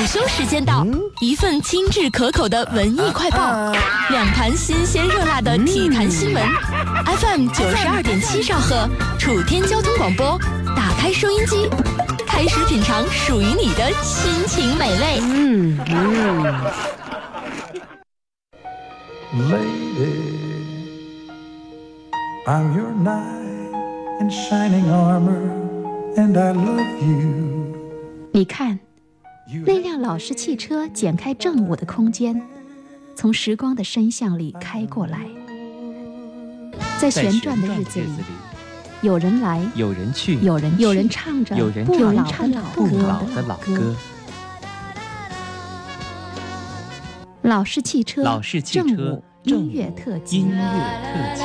午休时间到，一份精致可口的文艺快报，两盘新鲜热辣的体坛新闻。FM 九十二点七兆赫，楚天交通广播，打开收音机，开始品尝属于你的心情美味。嗯嗯。Lady, I'm your knight in shining armor, and I love you. 你看。那辆老式汽车剪开正午的空间，从时光的深巷里开过来，在旋转的日子里，有人来，有人去，有人有人唱着，有人唱着不老的老歌。老式汽车，老式汽车，音乐特辑，音乐特辑。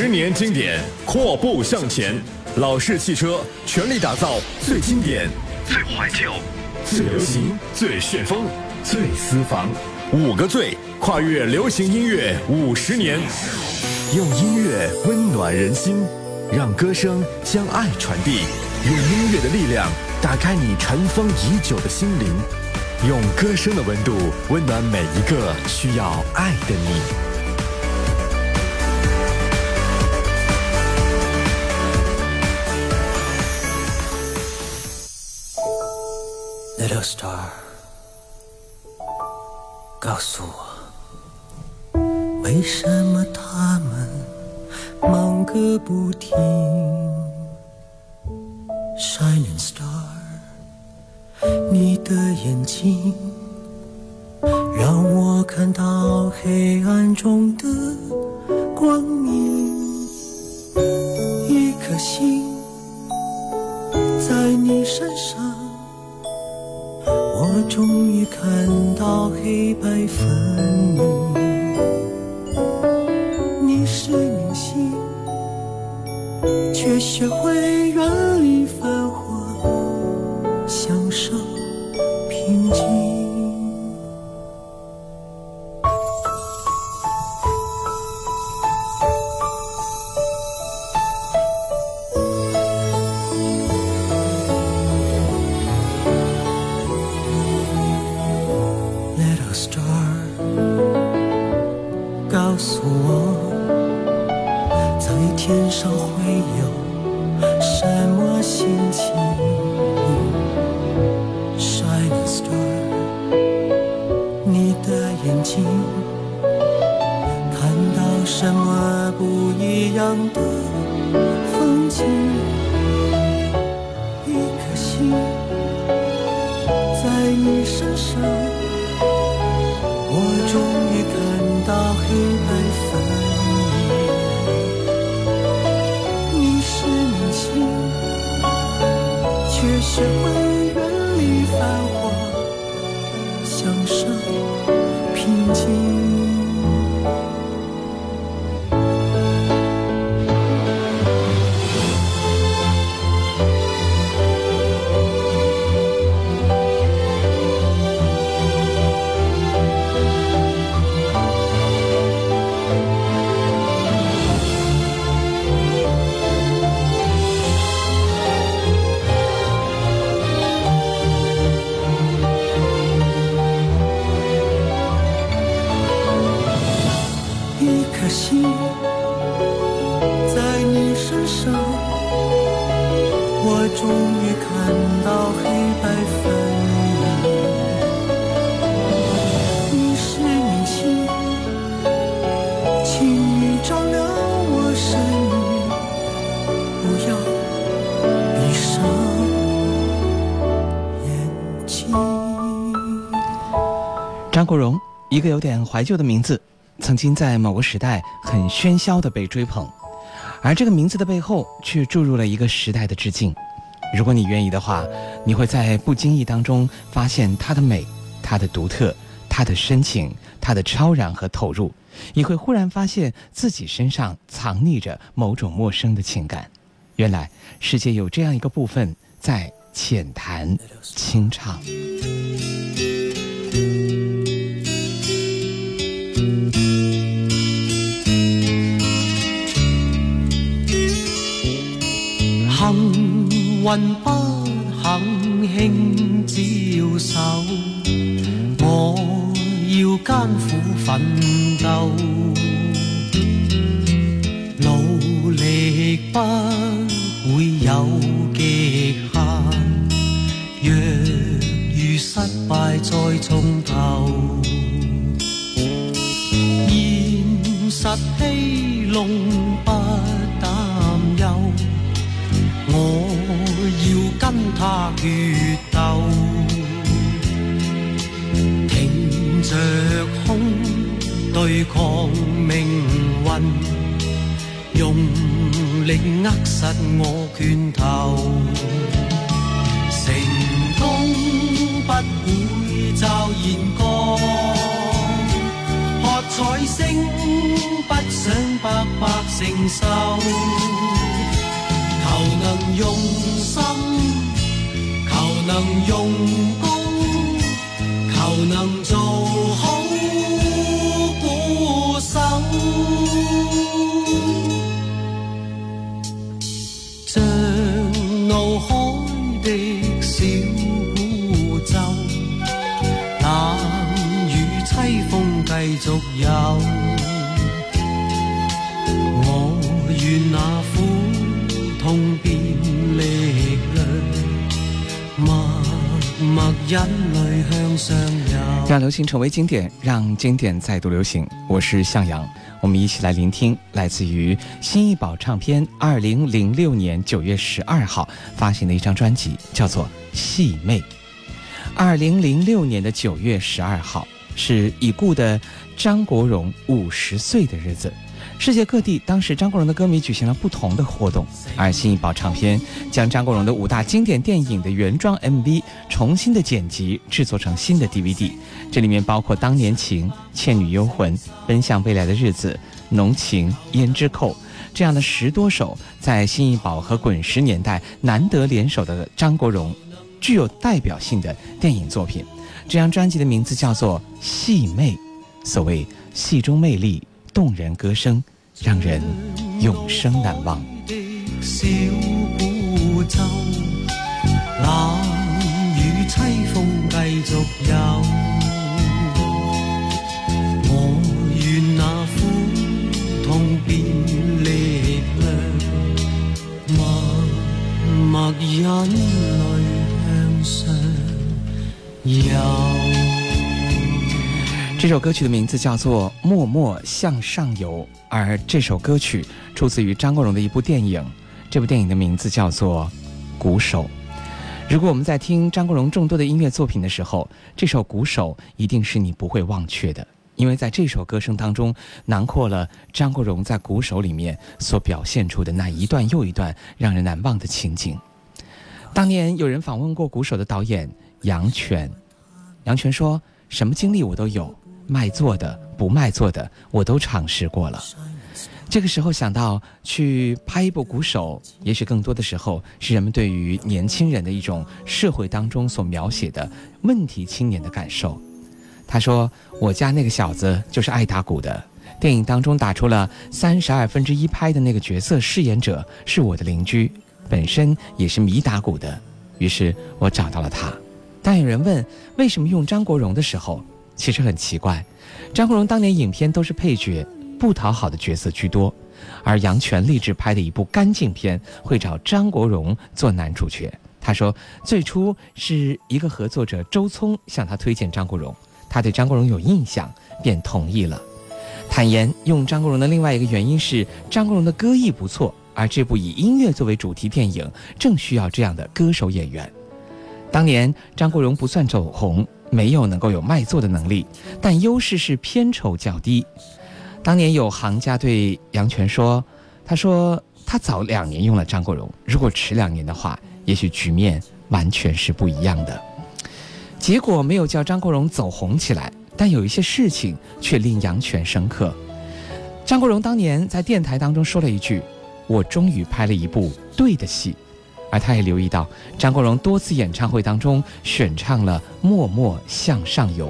十年经典，阔步向前。老式汽车全力打造最经典、最怀旧、最流行、最旋风、最私房。五个最，跨越流行音乐五十年，用音乐温暖人心，让歌声将爱传递。用音乐的力量打开你尘封已久的心灵，用歌声的温度温暖每一个需要爱的你。Little star，告诉我，为什么他们忙个不停？Shining star，你的眼睛让我看到黑暗中的光明。一颗心在你身上。终于看到黑白分明，你是明星，却学会原谅国荣，一个有点怀旧的名字，曾经在某个时代很喧嚣的被追捧，而这个名字的背后却注入了一个时代的致敬。如果你愿意的话，你会在不经意当中发现它的美、它的独特、它的深情、它的超然和投入，你会忽然发现自己身上藏匿着某种陌生的情感。原来世界有这样一个部分在浅谈轻唱。运不肯轻招手，我要艰苦奋斗，努力不会有极限。若遇失败，再从头，现实欺弄他决斗，挺着胸对抗命运，用力握实我拳头。成功不会骤然降，喝彩声不想白白承受，求能用心，能用功，求能做好鼓手，像怒海的小孤舟，冷雨凄风。继续有，让流行成为经典，让经典再度流行。我是向阳，我们一起来聆听来自于新艺宝唱片二零零六年九月十二号发行的一张专辑，叫做《细妹》。二零零六年的九月十二号。是已故的张国荣五十岁的日子，世界各地当时张国荣的歌迷举行了不同的活动，而新艺宝唱片将张国荣的五大经典电影的原装 MV 重新的剪辑制作成新的 DVD，这里面包括《当年情》《倩女幽魂》《奔向未来的日子》《浓情》《胭脂扣》这样的十多首在新艺宝和滚石年代难得联手的张国荣具有代表性的电影作品。这张专辑的名字叫做《戏魅》，所谓戏中魅力、动人歌声，让人永生难忘。默默忍泪向上。这首歌曲的名字叫做《默默向上游》，而这首歌曲出自于张国荣的一部电影，这部电影的名字叫做《鼓手》。如果我们在听张国荣众多的音乐作品的时候，这首《鼓手》一定是你不会忘却的，因为在这首歌声当中囊括了张国荣在《鼓手》里面所表现出的那一段又一段让人难忘的情景。当年有人访问过《鼓手》的导演。杨泉，杨泉说：“什么经历我都有，卖座的、不卖座的，我都尝试过了。这个时候想到去拍一部鼓手，也许更多的时候是人们对于年轻人的一种社会当中所描写的问题青年的感受。”他说：“我家那个小子就是爱打鼓的，电影当中打出了三十二分之一拍的那个角色饰演者是我的邻居，本身也是迷打鼓的，于是我找到了他。”当有人问为什么用张国荣的时候，其实很奇怪。张国荣当年影片都是配角，不讨好的角色居多，而杨泉立志拍的一部干净片会找张国荣做男主角。他说，最初是一个合作者周聪向他推荐张国荣，他对张国荣有印象，便同意了。坦言用张国荣的另外一个原因是张国荣的歌艺不错，而这部以音乐作为主题电影正需要这样的歌手演员。当年张国荣不算走红，没有能够有卖座的能力，但优势是片酬较低。当年有行家对杨泉说：“他说他早两年用了张国荣，如果迟两年的话，也许局面完全是不一样的。”结果没有叫张国荣走红起来，但有一些事情却令杨泉深刻。张国荣当年在电台当中说了一句：“我终于拍了一部对的戏。”而他也留意到，张国荣多次演唱会当中选唱了《默默向上游》，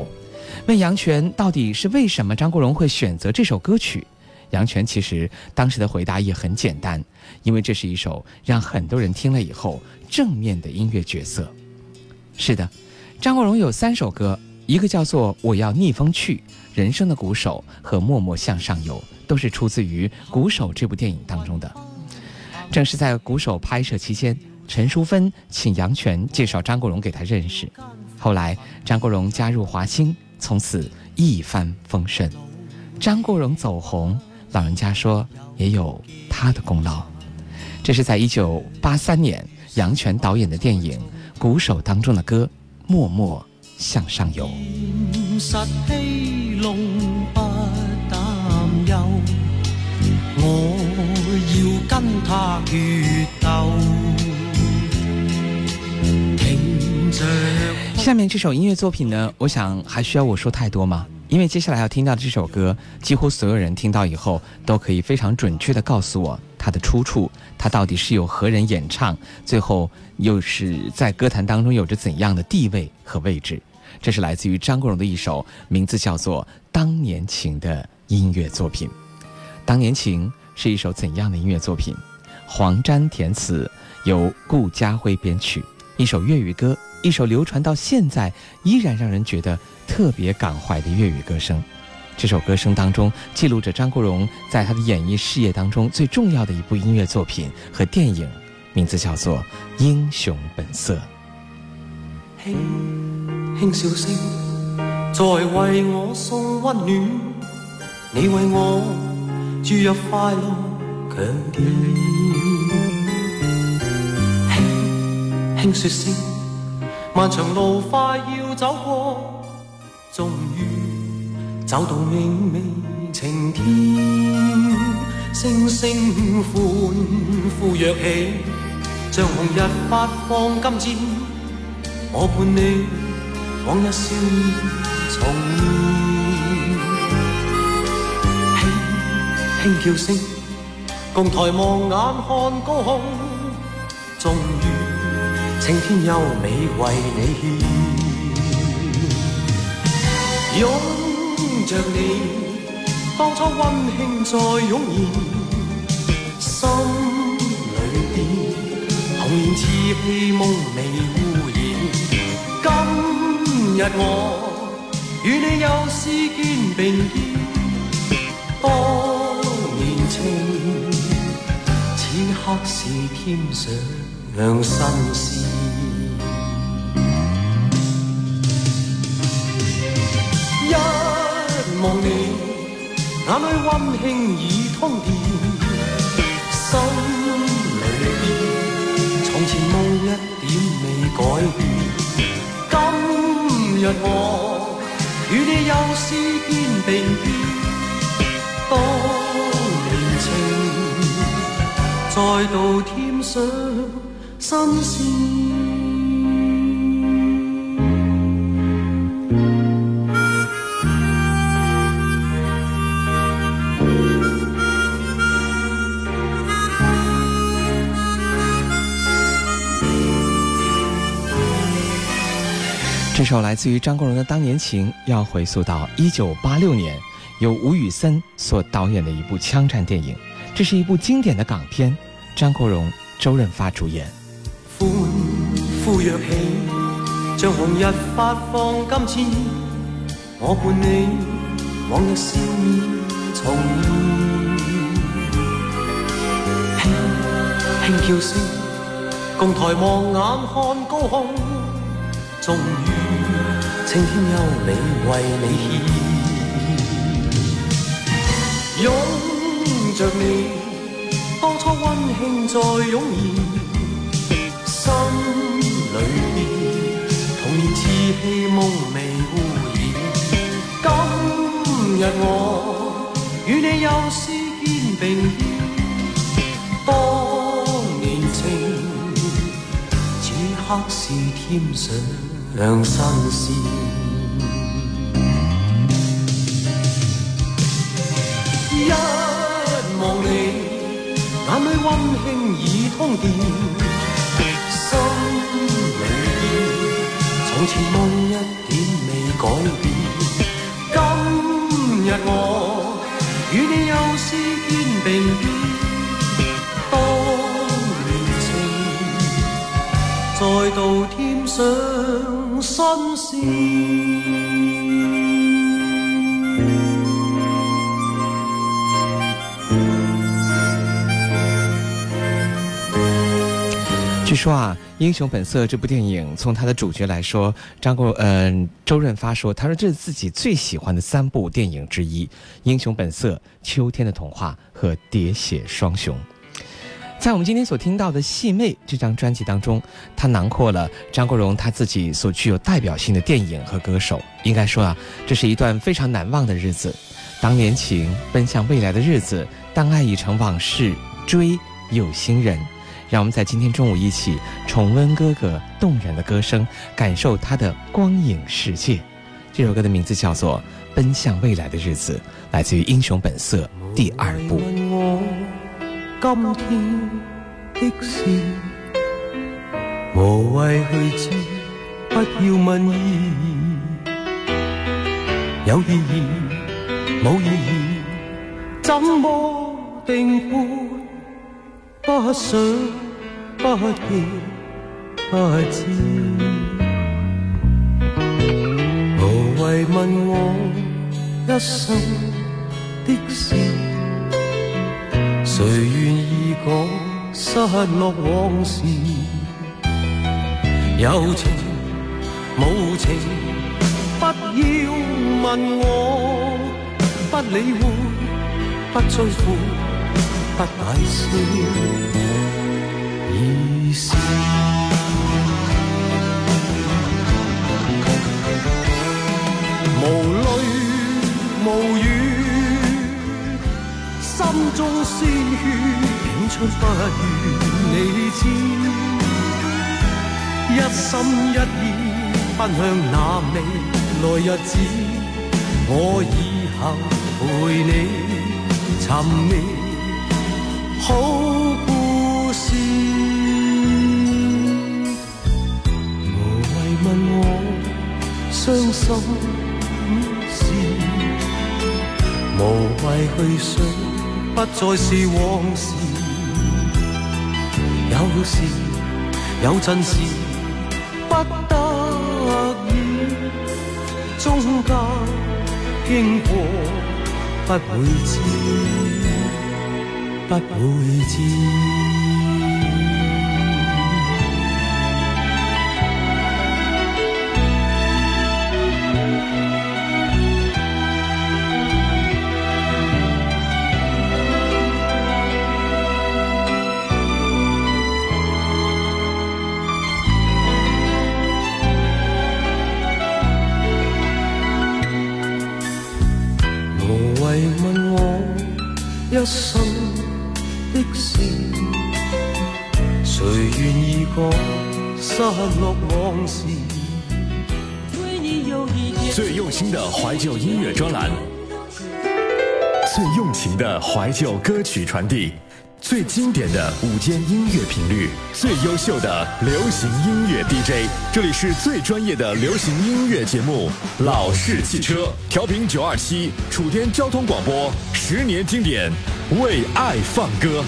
问杨泉到底是为什么张国荣会选择这首歌曲？杨泉其实当时的回答也很简单，因为这是一首让很多人听了以后正面的音乐角色。是的，张国荣有三首歌，一个叫做《我要逆风去》，人生的鼓手和默默向上游都是出自于《鼓手》这部电影当中的。正是在《鼓手》拍摄期间，陈淑芬请杨泉介绍张国荣给他认识，后来张国荣加入华星，从此一帆风顺。张国荣走红。老人家说也有他的功劳，这是在一九八三年杨泉导演的电影《鼓手》当中的歌《默默向上游》。我要跟他决斗下面这首音乐作品呢，我想还需要我说太多吗？因为接下来要听到的这首歌，几乎所有人听到以后都可以非常准确地告诉我它的出处，它到底是由何人演唱，最后又是在歌坛当中有着怎样的地位和位置。这是来自于张国荣的一首名字叫做《当年情》的音乐作品。《当年情》是一首怎样的音乐作品？黄沾填词，由顾嘉辉编曲，一首粤语歌。一首流传到现在依然让人觉得特别感怀的粤语歌声，这首歌声当中记录着张国荣在他的演艺事业当中最重要的一部音乐作品和电影，名字叫做《英雄本色》。轻轻笑声在为我送温暖，你为我注入快乐强电。轻轻说声。漫长路快要走过，终于走到明媚晴天。星星欢呼跃起，像红日发放金箭。我伴你往日笑面重现。轻轻叫声，共抬望眼看高空，青天优美为你献，拥着你，当初温馨再涌现，心里边童年稚气梦未污染。今日我与你又是肩并肩，当年情，此刻是添上新鲜。望你眼里温馨已通电，心里边从前梦一点未改变。今日我与你又诗肩并肩，当年情再度添上新鲜。这首来自于张国荣的《当年情》，要回溯到一九八六年，由吴宇森所导演的一部枪战电影。这是一部经典的港片，张国荣、周润发主演。欢呼跃起，像红日发放金箭，我伴你往日笑面重现。轻轻叫声，共抬望眼看高空，终于。青天优美为你献，拥着你，当初温馨再涌现，年稚气梦未污染。今日我与你又是肩并肩，当年情，此刻是添上。两新鲜，一望你眼里温馨已通电，心里边从前梦一点未改变。今日我与你又是肩并肩，当年情再度添上新鲜。据说啊，《英雄本色》这部电影，从它的主角来说，张国嗯，周润发说，他说这是自己最喜欢的三部电影之一，《英雄本色》、《秋天的童话》和《喋血双雄》。在我们今天所听到的《戏妹》这张专辑当中，它囊括了张国荣他自己所具有代表性的电影和歌手。应该说啊，这是一段非常难忘的日子。当年情奔向未来的日子，当爱已成往事，追有心人。让我们在今天中午一起重温哥哥动人的歌声，感受他的光影世界。这首歌的名字叫做《奔向未来的日子》，来自于《英雄本色》第二部。今天的事无谓去知，不要问意，有意义冇意义，怎么定判？不想，不要，不知，无谓问我一生的事，谁愿意讲失落往事？有情无情，不要问我，不理会，不追悔。不解释意思，无泪无语，心中鲜血涌出，不愿你知，一心一意奔向那未来日子，我以后陪你寻觅。好故事，无谓问我伤心事，无谓去想，不再是往事。有时有阵时不得已，中间经过不会知。不会知。旧音乐专栏，最用情的怀旧歌曲传递，最经典的午间音乐频率，最优秀的流行音乐 DJ。这里是最专业的流行音乐节目《老式汽车》，调频九二七，楚天交通广播，十年经典。为爱放歌，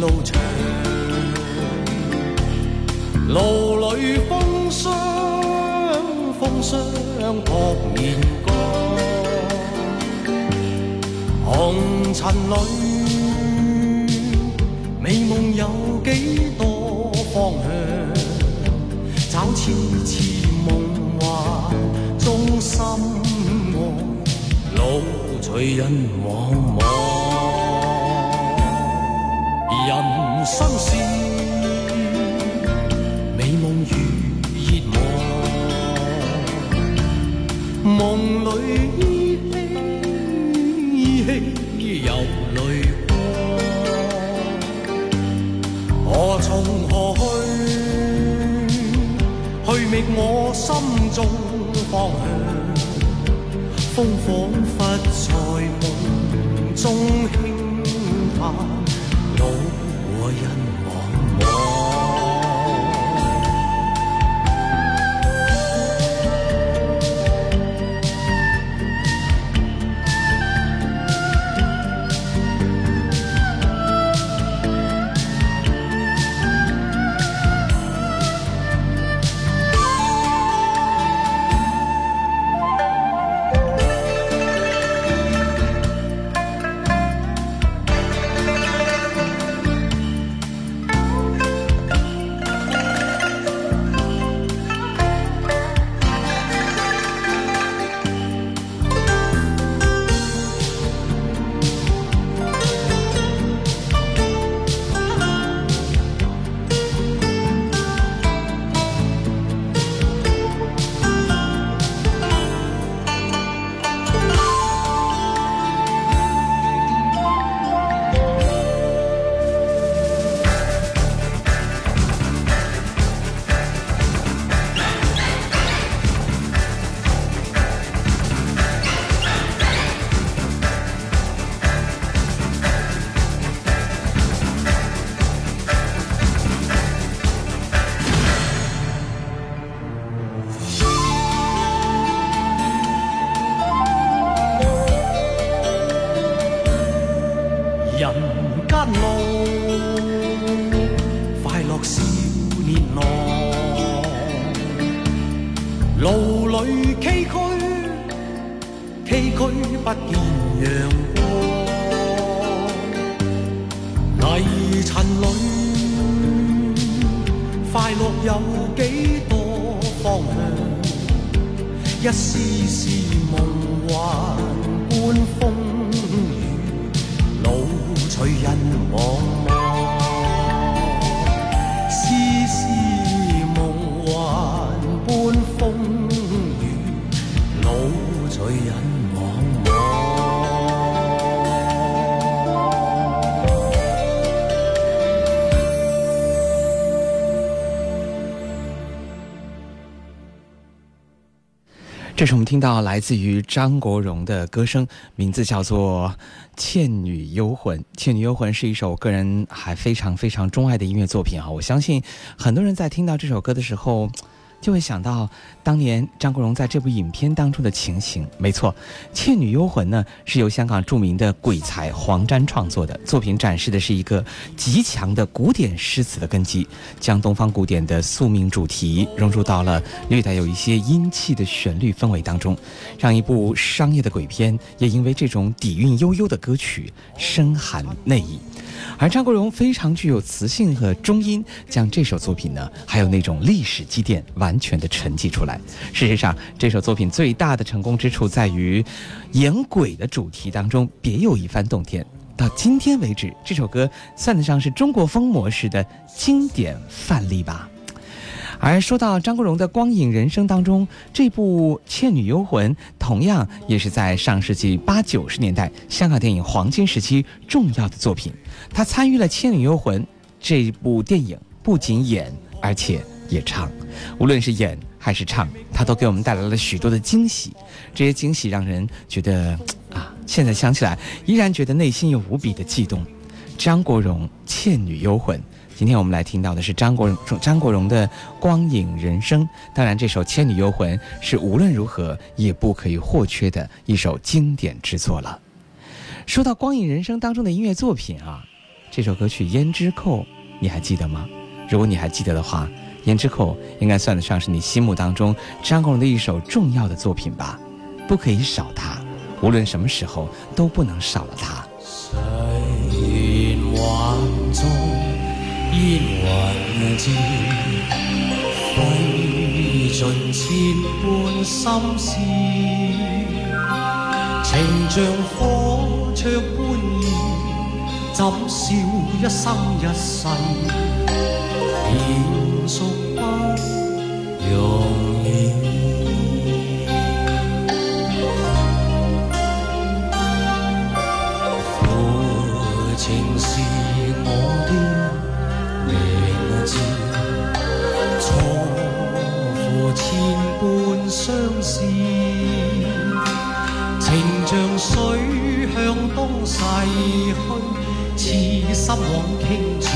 路长，路里风霜，风霜扑面干，红尘里。美梦有几多方向？找次次梦幻中心爱，路随人茫心事美梦如热望，梦里依稀依稀有泪光。我从何去？去觅我心中方向。风仿佛在梦中轻叹，我们听到来自于张国荣的歌声，名字叫做《倩女幽魂》。《倩女幽魂》是一首个人还非常非常钟爱的音乐作品啊！我相信很多人在听到这首歌的时候。就会想到当年张国荣在这部影片当中的情形。没错，《倩女幽魂》呢是由香港著名的鬼才黄沾创作的作品，展示的是一个极强的古典诗词的根基，将东方古典的宿命主题融入到了略带有一些阴气的旋律氛围当中，让一部商业的鬼片也因为这种底蕴悠悠的歌曲深含内意。而张国荣非常具有磁性和中音，将这首作品呢，还有那种历史积淀完完全的沉寂出来。事实上，这首作品最大的成功之处在于，演鬼的主题当中别有一番洞天。到今天为止，这首歌算得上是中国风模式的经典范例吧。而说到张国荣的光影人生当中，这部《倩女幽魂》同样也是在上世纪八九十年代香港电影黄金时期重要的作品。他参与了《倩女幽魂》这部电影，不仅演，而且也唱。无论是演还是唱，他都给我们带来了许多的惊喜。这些惊喜让人觉得啊，现在想起来依然觉得内心有无比的悸动。张国荣《倩女幽魂》。今天我们来听到的是张国荣张国荣的《光影人生》，当然这首《倩女幽魂》是无论如何也不可以或缺的一首经典之作了。说到《光影人生》当中的音乐作品啊，这首歌曲《胭脂扣》，你还记得吗？如果你还记得的话，《胭脂扣》应该算得上是你心目当中张国荣的一首重要的作品吧？不可以少它，无论什么时候都不能少了它。烟云渐，费尽千熟不容易，负情是我的名字，错付千般相思，情像水向东逝去，痴心枉倾注。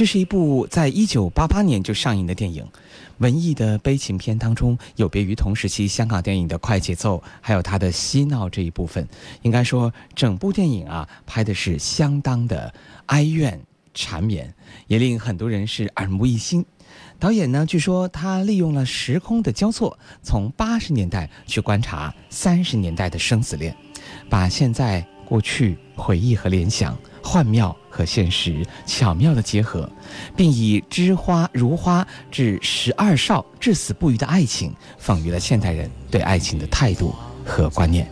这是一部在一九八八年就上映的电影，文艺的悲情片当中，有别于同时期香港电影的快节奏，还有它的嬉闹这一部分。应该说，整部电影啊，拍的是相当的哀怨缠绵，也令很多人是耳目一新。导演呢，据说他利用了时空的交错，从八十年代去观察三十年代的生死恋，把现在、过去回忆和联想。幻妙和现实巧妙的结合，并以知花如花至十二少至死不渝的爱情，讽喻了现代人对爱情的态度和观念。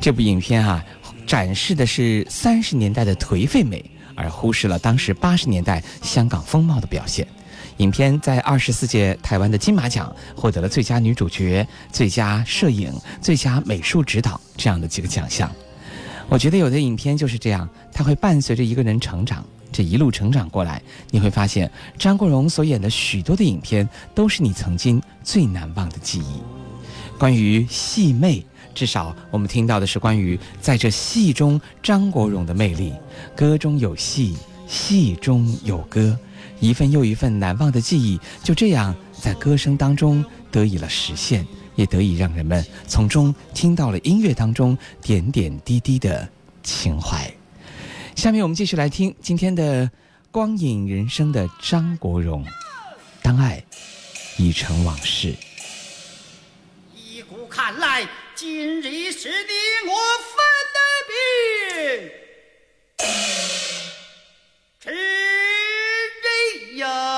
这部影片啊，展示的是三十年代的颓废美，而忽视了当时八十年代香港风貌的表现。影片在二十四届台湾的金马奖获得了最佳女主角、最佳摄影、最佳美术指导这样的几个奖项。我觉得有的影片就是这样，它会伴随着一个人成长，这一路成长过来，你会发现张国荣所演的许多的影片都是你曾经最难忘的记忆。关于戏魅，至少我们听到的是关于在这戏中张国荣的魅力，歌中有戏，戏中有歌，一份又一份难忘的记忆就这样在歌声当中得以了实现。也得以让人们从中听到了音乐当中点点滴滴的情怀。下面我们继续来听今天的光影人生的张国荣，《当爱已成往事》。依古看来，今日是你我分的别。知人呀。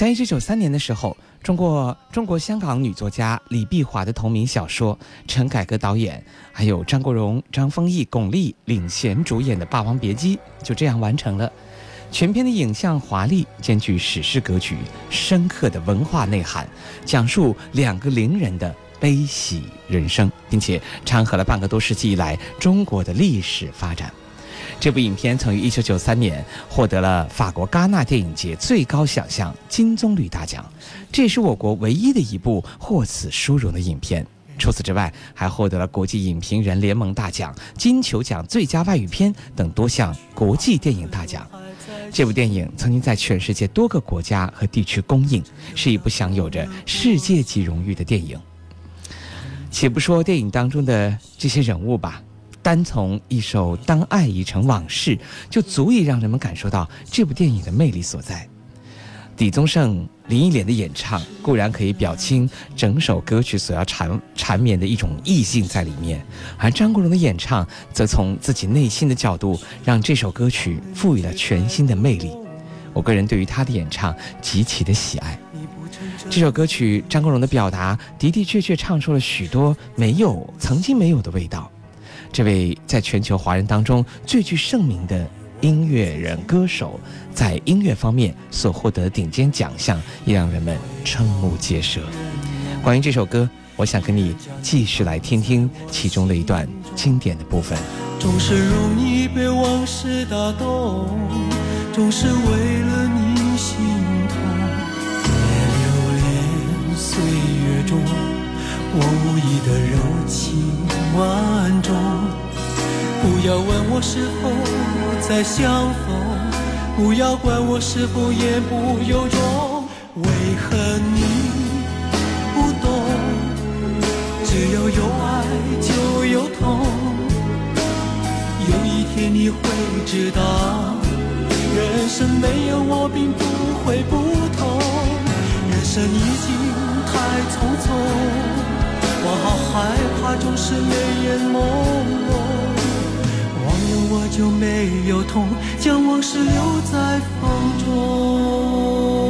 在一九九三年的时候，中国中国香港女作家李碧华的同名小说，陈凯歌导演，还有张国荣、张丰毅、巩俐领衔主演的《霸王别姬》就这样完成了。全片的影像华丽，兼具史诗格局，深刻的文化内涵，讲述两个伶人的悲喜人生，并且掺合了半个多世纪以来中国的历史发展。这部影片曾于1993年获得了法国戛纳电影节最高奖项金棕榈大奖，这也是我国唯一的一部获此殊荣的影片。除此之外，还获得了国际影评人联盟大奖、金球奖最佳外语片等多项国际电影大奖。这部电影曾经在全世界多个国家和地区公映，是一部享有着世界级荣誉的电影。且不说电影当中的这些人物吧。单从一首《当爱已成往事》，就足以让人们感受到这部电影的魅力所在。李宗盛、林忆莲的演唱固然可以表清整首歌曲所要缠缠绵的一种意境在里面，而张国荣的演唱则从自己内心的角度，让这首歌曲赋予了全新的魅力。我个人对于他的演唱极其的喜爱。这首歌曲，张国荣的表达的的确确唱出了许多没有、曾经没有的味道。这位在全球华人当中最具盛名的音乐人歌手，在音乐方面所获得顶尖奖项，也让人们瞠目结舌。关于这首歌，我想跟你继续来听听其中的一段经典的部分。总是容易被往事打动，总是为了你心痛。别留恋岁月中，我无意的柔情。万种，不要问我是否再相逢，不要管我是否言不由衷。为何你不懂？只要有爱就有痛。有一天你会知道，人生没有我并不会不同。人生已经太匆匆。我好害怕，总是泪眼朦胧。忘了我就没有痛，将往事留在风中。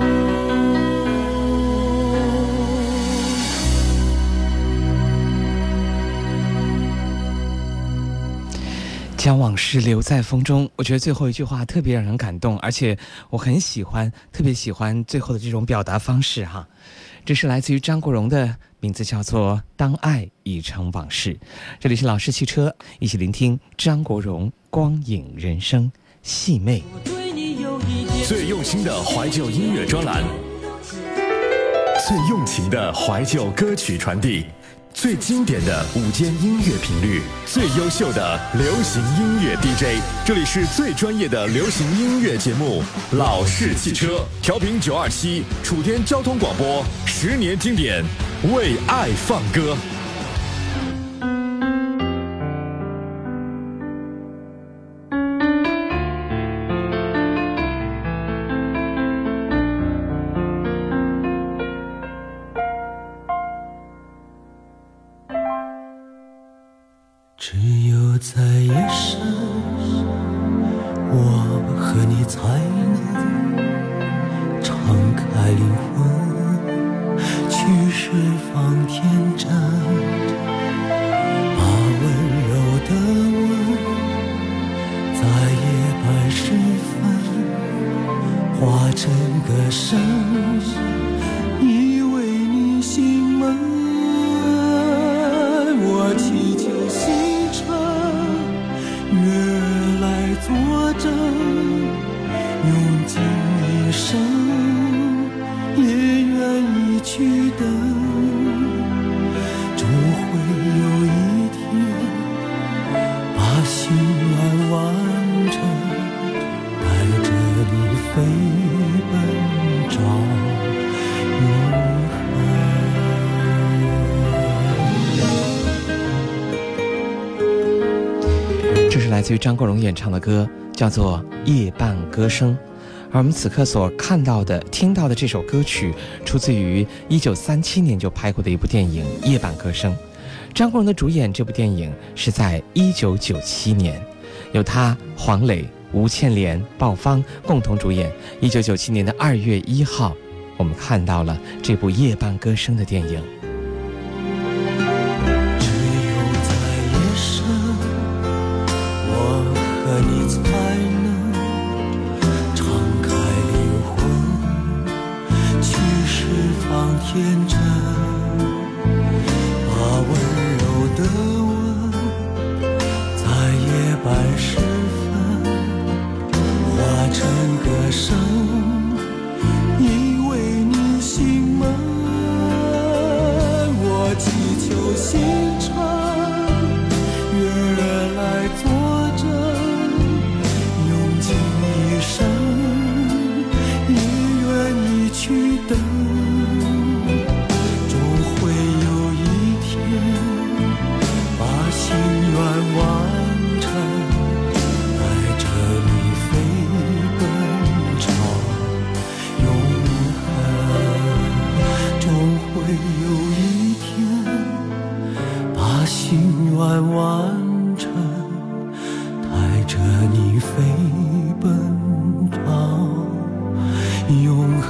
将往事留在风中，我觉得最后一句话特别让人感动，而且我很喜欢，特别喜欢最后的这种表达方式哈。这是来自于张国荣的，名字叫做《当爱已成往事》。这里是老式汽车，一起聆听张国荣《光影人生》细妹。最用心的怀旧音乐专栏，最用情的怀旧歌曲传递。最经典的午间音乐频率，最优秀的流行音乐 DJ，这里是最专业的流行音乐节目《老式汽车》，调频九二七，楚天交通广播，十年经典，为爱放歌。爱灵魂。演唱的歌叫做《夜半歌声》，而我们此刻所看到的、听到的这首歌曲，出自于一九三七年就拍过的一部电影《夜半歌声》。张国荣的主演这部电影是在一九九七年，由他、黄磊、吴倩莲、鲍方共同主演。一九九七年的二月一号，我们看到了这部《夜半歌声》的电影。完成带着你飞奔朝永恒终会有一天把心愿完成带着你飞奔朝永恒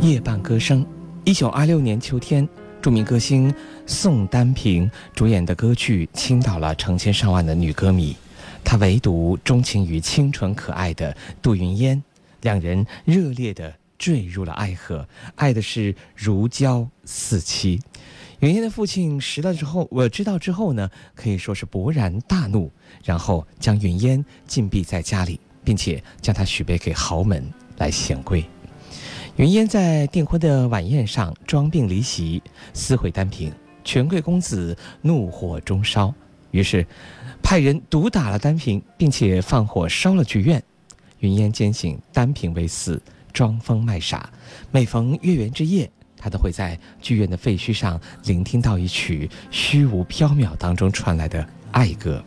夜半歌声一九二六年秋天著名歌星宋丹萍主演的歌剧倾倒了成千上万的女歌迷，她唯独钟情于清纯可爱的杜云烟，两人热烈地坠入了爱河，爱的是如胶似漆。云烟的父亲识了之后，我知道之后呢，可以说是勃然大怒，然后将云烟禁闭在家里，并且将她许配给豪门来显贵。云烟在订婚的晚宴上装病离席，撕毁单品，权贵公子怒火中烧，于是派人毒打了单品，并且放火烧了剧院。云烟坚信单品为死，装疯卖傻。每逢月圆之夜，他都会在剧院的废墟上聆听到一曲虚无缥缈当中传来的爱歌。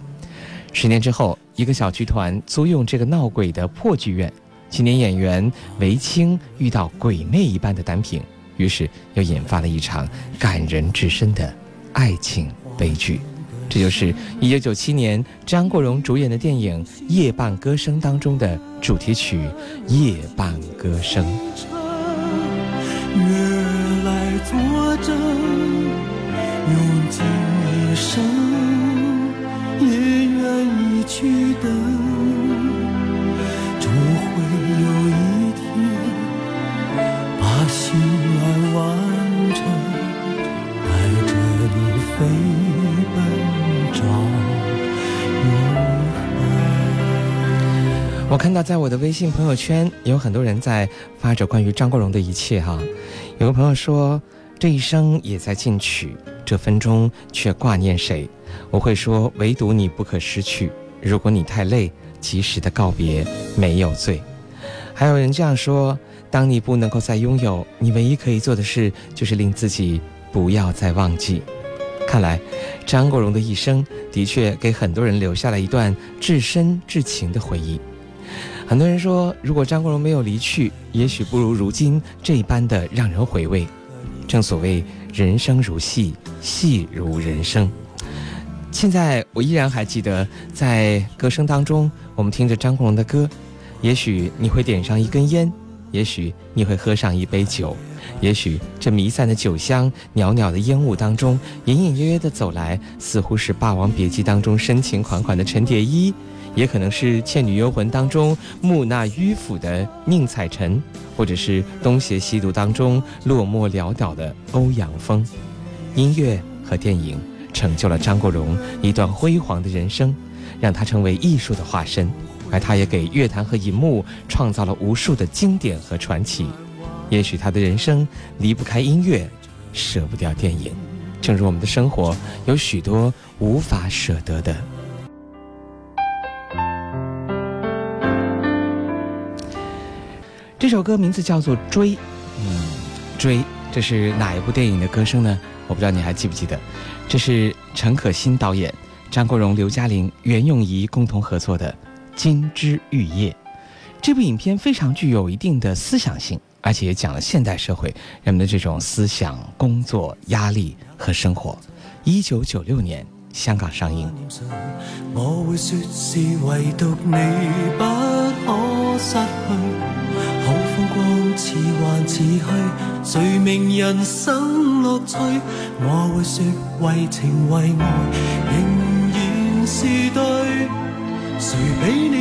十年之后，一个小剧团租用这个闹鬼的破剧院。青年演员韦青遇到鬼魅一般的单品，于是又引发了一场感人至深的爱情悲剧。这就是1997年张国荣主演的电影《夜半歌声》当中的主题曲《夜半歌声》。用尽一生，也愿意去等。我看到在我的微信朋友圈有很多人在发着关于张国荣的一切哈，有个朋友说这一生也在进取，这分钟却挂念谁？我会说唯独你不可失去。如果你太累，及时的告别没有罪。还有人这样说：当你不能够再拥有，你唯一可以做的事就是令自己不要再忘记。看来张国荣的一生的确给很多人留下了一段至深至情的回忆。很多人说，如果张国荣没有离去，也许不如如今这般的让人回味。正所谓人生如戏，戏如人生。现在我依然还记得，在歌声当中，我们听着张国荣的歌，也许你会点上一根烟，也许你会喝上一杯酒，也许这弥散的酒香、袅袅的烟雾当中，隐隐约约的走来，似乎是《霸王别姬》当中深情款款的陈蝶衣。也可能是《倩女幽魂》当中木讷迂腐的宁采臣，或者是《东邪西毒》当中落寞潦倒的欧阳锋。音乐和电影成就了张国荣一段辉煌的人生，让他成为艺术的化身，而他也给乐坛和银幕创造了无数的经典和传奇。也许他的人生离不开音乐，舍不掉电影，正如我们的生活有许多无法舍得的。这首歌名字叫做《追》，嗯，追，这是哪一部电影的歌声呢？我不知道你还记不记得，这是陈可辛导演、张国荣、刘嘉玲、袁咏仪共同合作的《金枝玉叶》。这部影片非常具有一定的思想性，而且也讲了现代社会人们的这种思想、工作压力和生活。一九九六年香港上映。我会说是唯独你不可失去。好风光似幻似虚，谁明人生乐趣？我会说为情为爱，仍然是对。谁比你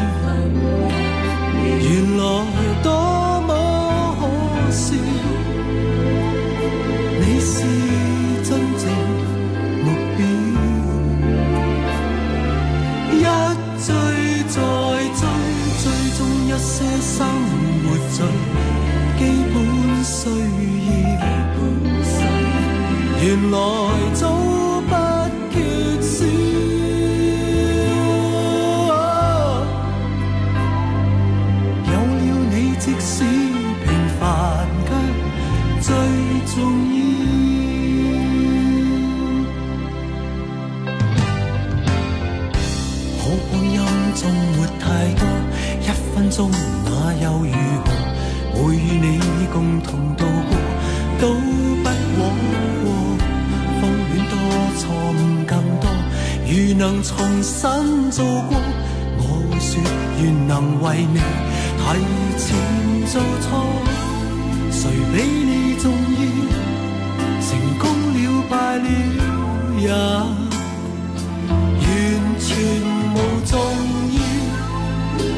需能重新做过，我会说愿能为你提前做错。谁比你重要？成功了，败了也完全无重要。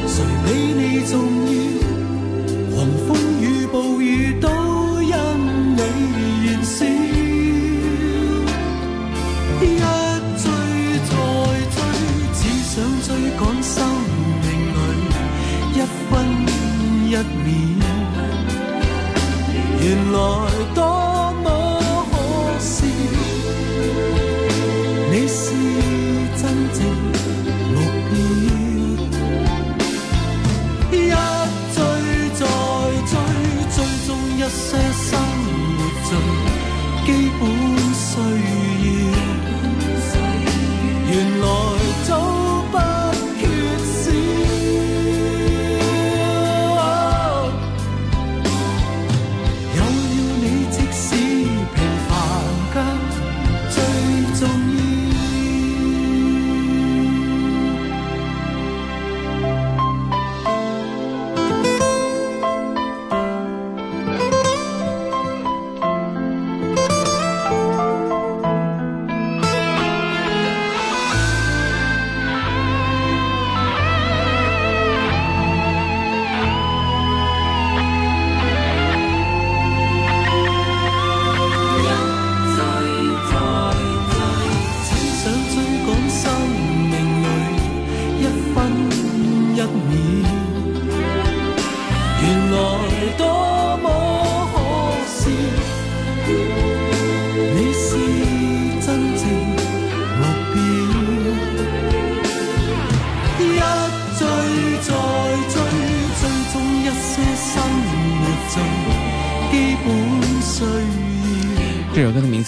谁比你重要？一秒。原来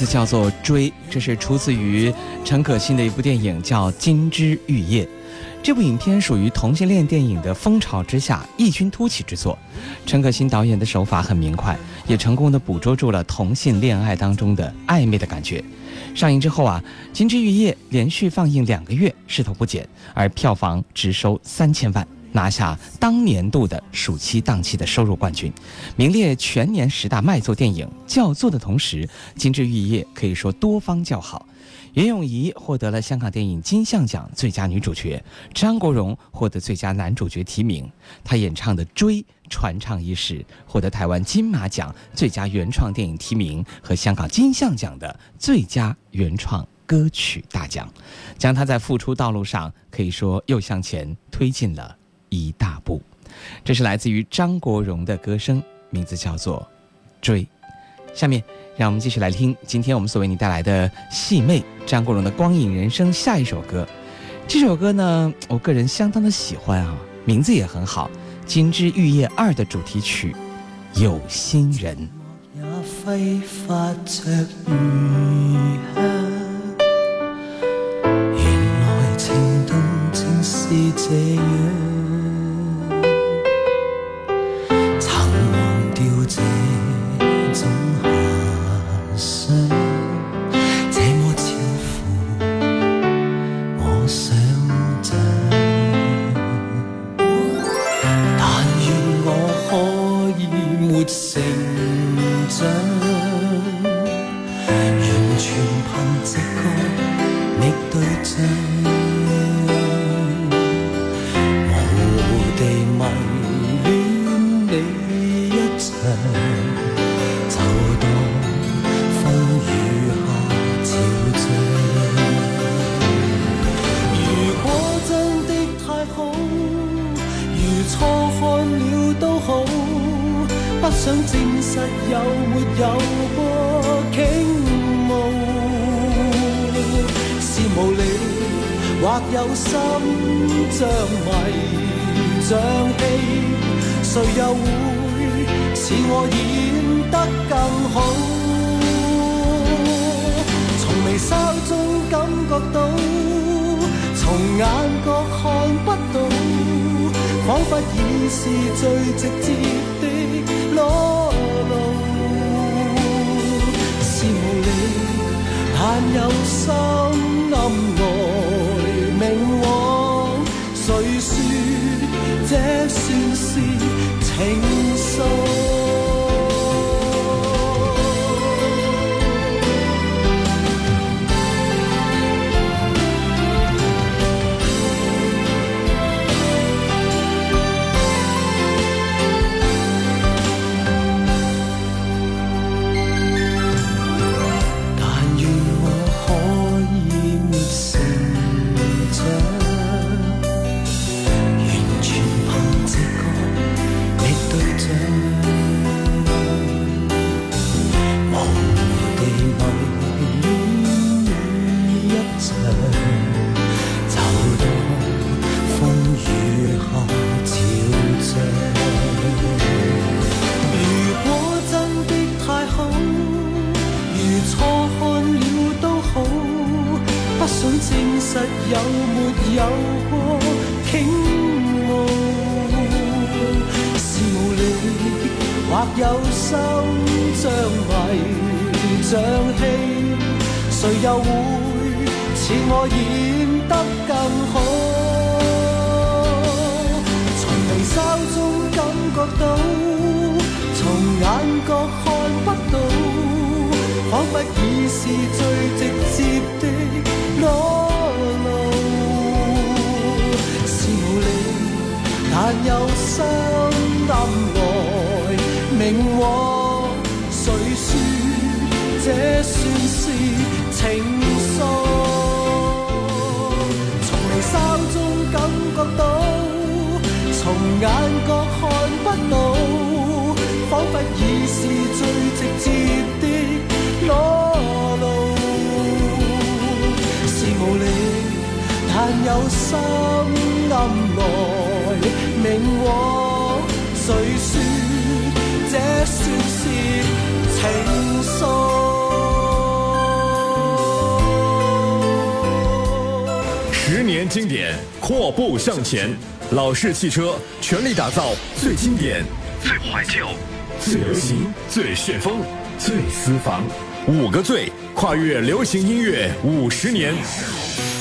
叫做《追》，这是出自于陈可辛的一部电影，叫《金枝玉叶》。这部影片属于同性恋电影的风潮之下异军突起之作。陈可辛导演的手法很明快，也成功的捕捉住了同性恋爱当中的暧昧的感觉。上映之后啊，《金枝玉叶》连续放映两个月，势头不减，而票房直收三千万。拿下当年度的暑期档期的收入冠军，名列全年十大卖座电影。叫座的同时，《金枝玉叶》可以说多方叫好。袁咏仪获得了香港电影金像奖最佳女主角，张国荣获得最佳男主角提名。他演唱的《追》传唱一时，获得台湾金马奖最佳原创电影提名和香港金像奖的最佳原创歌曲大奖，将他在复出道路上可以说又向前推进了。一大步，这是来自于张国荣的歌声，名字叫做《追》。下面让我们继续来听今天我们所为你带来的戏妹张国荣的光影人生下一首歌。这首歌呢，我个人相当的喜欢啊，名字也很好，《金枝玉叶二》的主题曲《有心人》。原来情动正是总下衰。想证实有没有过倾慕，是无理或有心像迷像戏，谁又会似我演得更好？从眉梢中感觉到，从眼角看不到，仿佛已是最直接。所路是无理，但有心暗来明往。谁说这算是情深？证实有没有过倾慕是无力或有心像迷像戏谁又会似我演得更好从眉梢中感觉到从眼角看不到彷佛已是最直接的裸露是无理但有心暗来明往谁说这算是情愫？从眉梢中感觉到从眼角看不到仿佛已是最直接。心暗来明往，谁说这算是情愫？十年经典，阔步向前。老式汽车全力打造最经典、最怀旧、最流行、最旋风、最私房。五个最，跨越流行音乐五十年。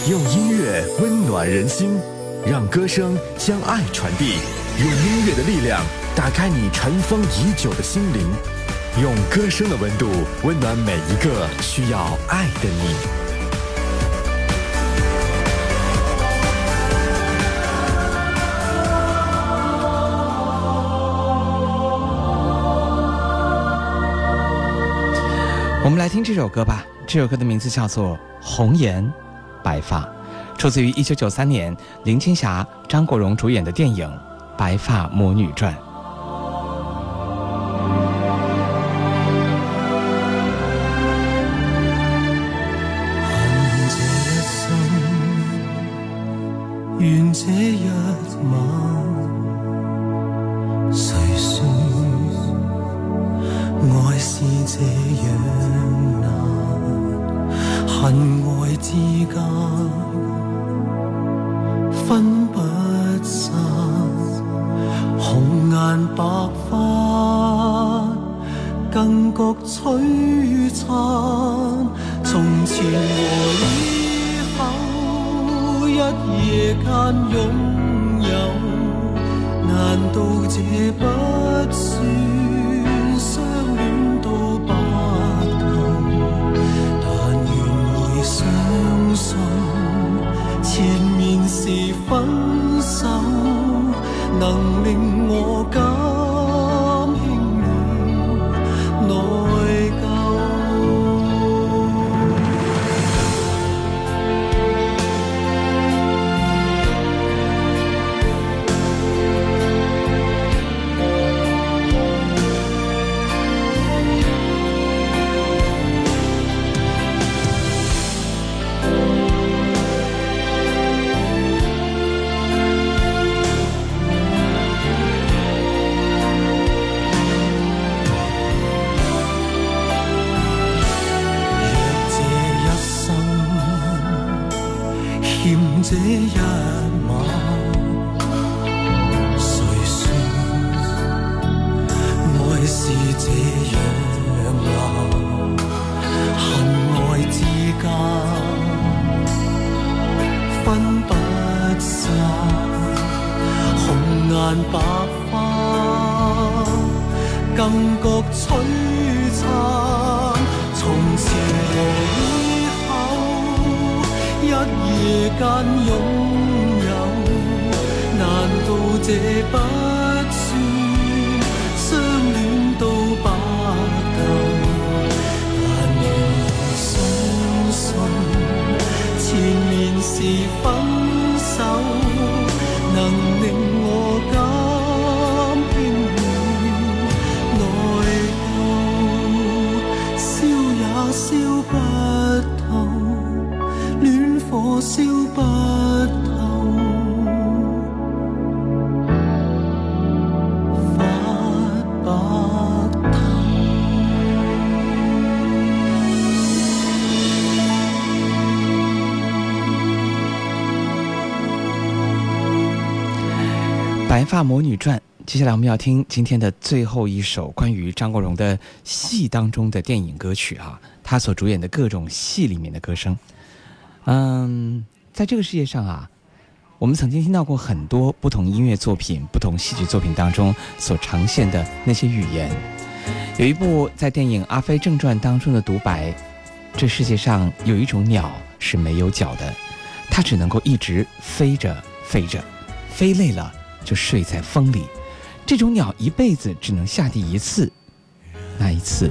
用音乐温暖人心，让歌声将爱传递。用音乐的力量打开你尘封已久的心灵，用歌声的温度温暖每一个需要爱的你。我们来听这首歌吧，这首歌的名字叫做《红颜》。白发，出自于一九九三年林青霞、张国荣主演的电影《白发魔女传》。白发魔女传》，接下来我们要听今天的最后一首关于张国荣的戏当中的电影歌曲哈，他所主演的各种戏里面的歌声。嗯，在这个世界上啊，我们曾经听到过很多不同音乐作品、不同戏剧作品当中所呈现的那些语言。有一部在电影《阿飞正传》当中的独白：“这世界上有一种鸟是没有脚的，它只能够一直飞着飞着，飞累了。”就睡在风里，这种鸟一辈子只能下地一次，那一次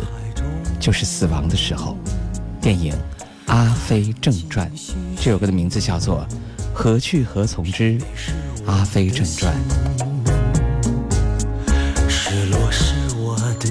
就是死亡的时候。电影《阿飞正传》这首歌的名字叫做《何去何从之阿飞正传》。失落是我的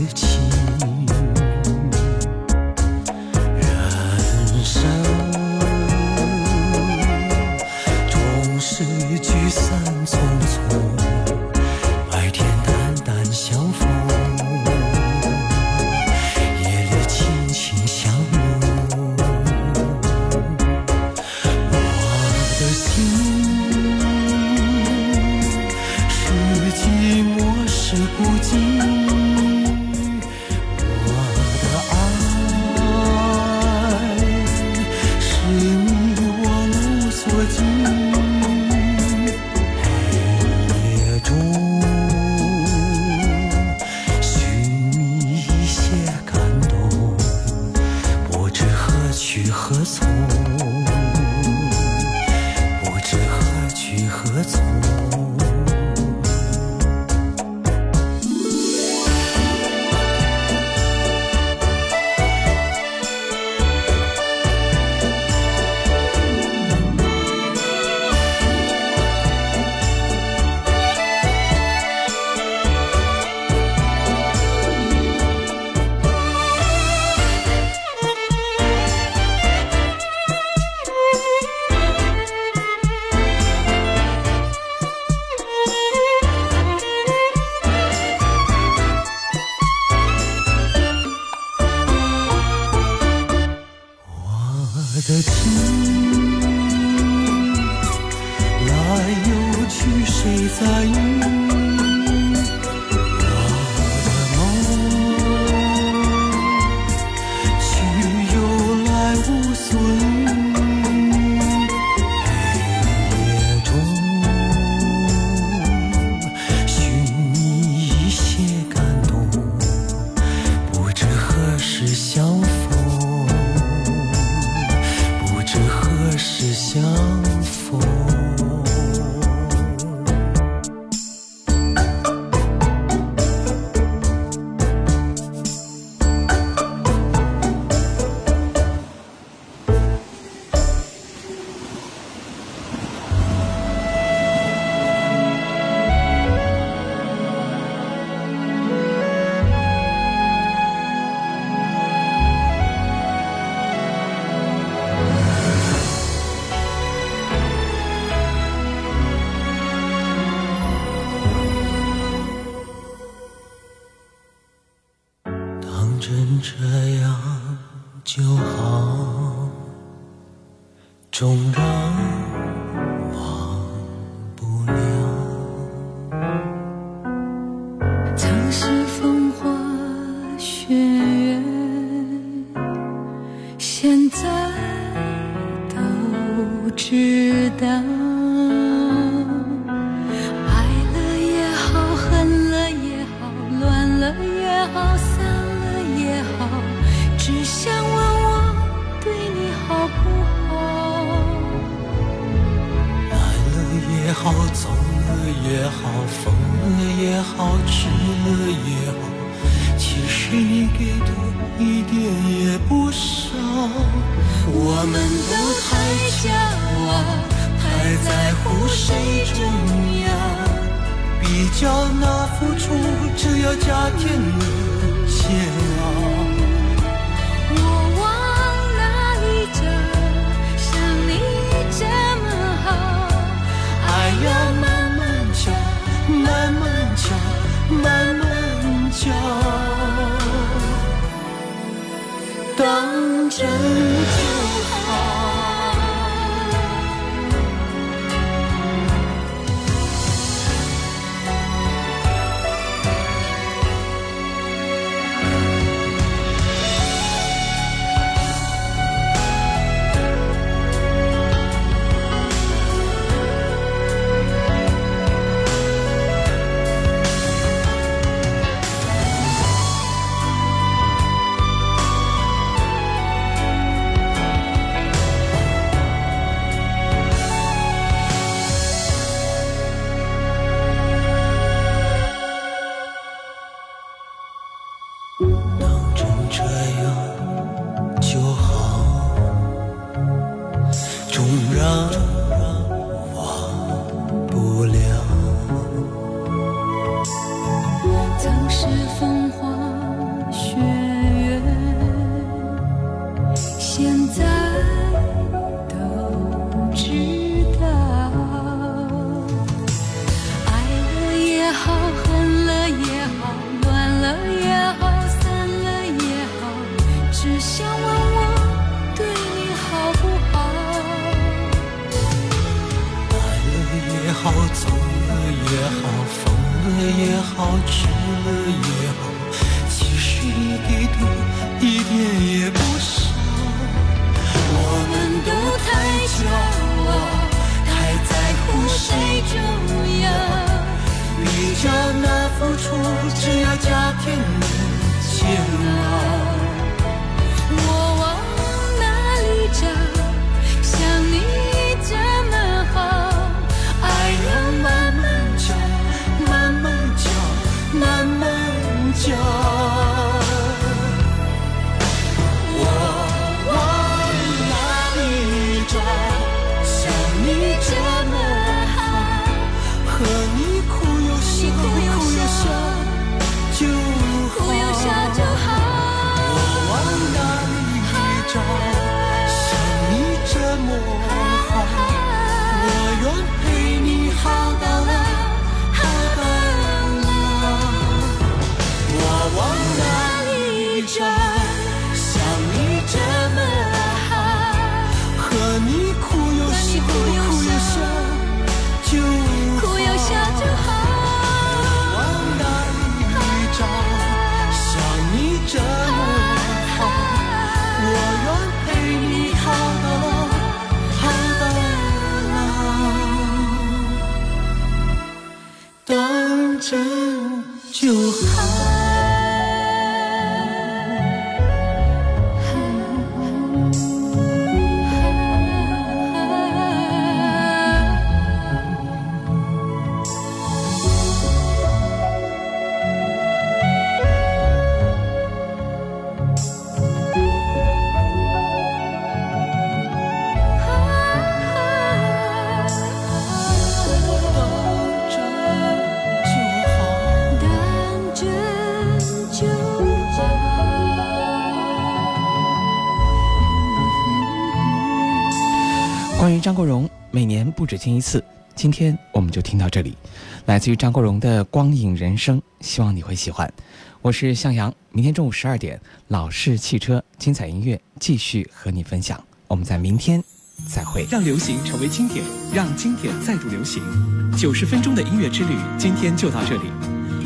好，吃了也好，其实你给的一点也不少。我们都太骄傲，太在乎谁重要，比较那付出，只要加添了煎熬。真好，走了也好，疯了也好，痴了也好，其实你给的一点也不少。我们都太骄傲，太在乎谁重要。你家那付出，只要家庭能煎熬。关于。张国荣每年不止听一次，今天我们就听到这里。来自于张国荣的《光影人生》，希望你会喜欢。我是向阳，明天中午十二点，老式汽车精彩音乐继续和你分享。我们在明天再会。让流行成为经典，让经典再度流行。九十分钟的音乐之旅，今天就到这里。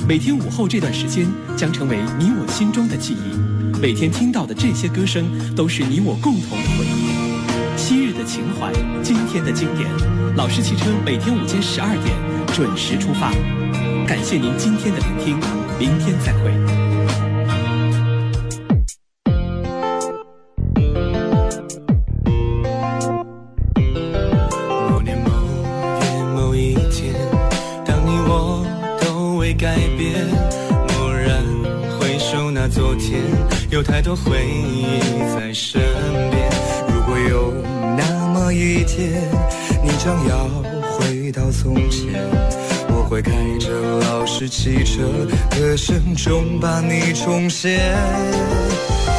每天午后这段时间将成为你我心中的记忆。每天听到的这些歌声，都是你我共同的回忆。昔日的情怀今天的经典老式汽车每天午间十二点准时出发。感谢您今天的聆听明天再会。某年某月某一天当你我都未改变蓦然回首那昨天有太多回忆你将要回到从前，我会开着老式汽车，歌声中把你重现。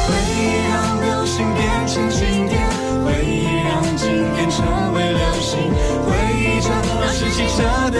回忆让流星变成经典，回忆让经典成为流星，回忆着老式汽车的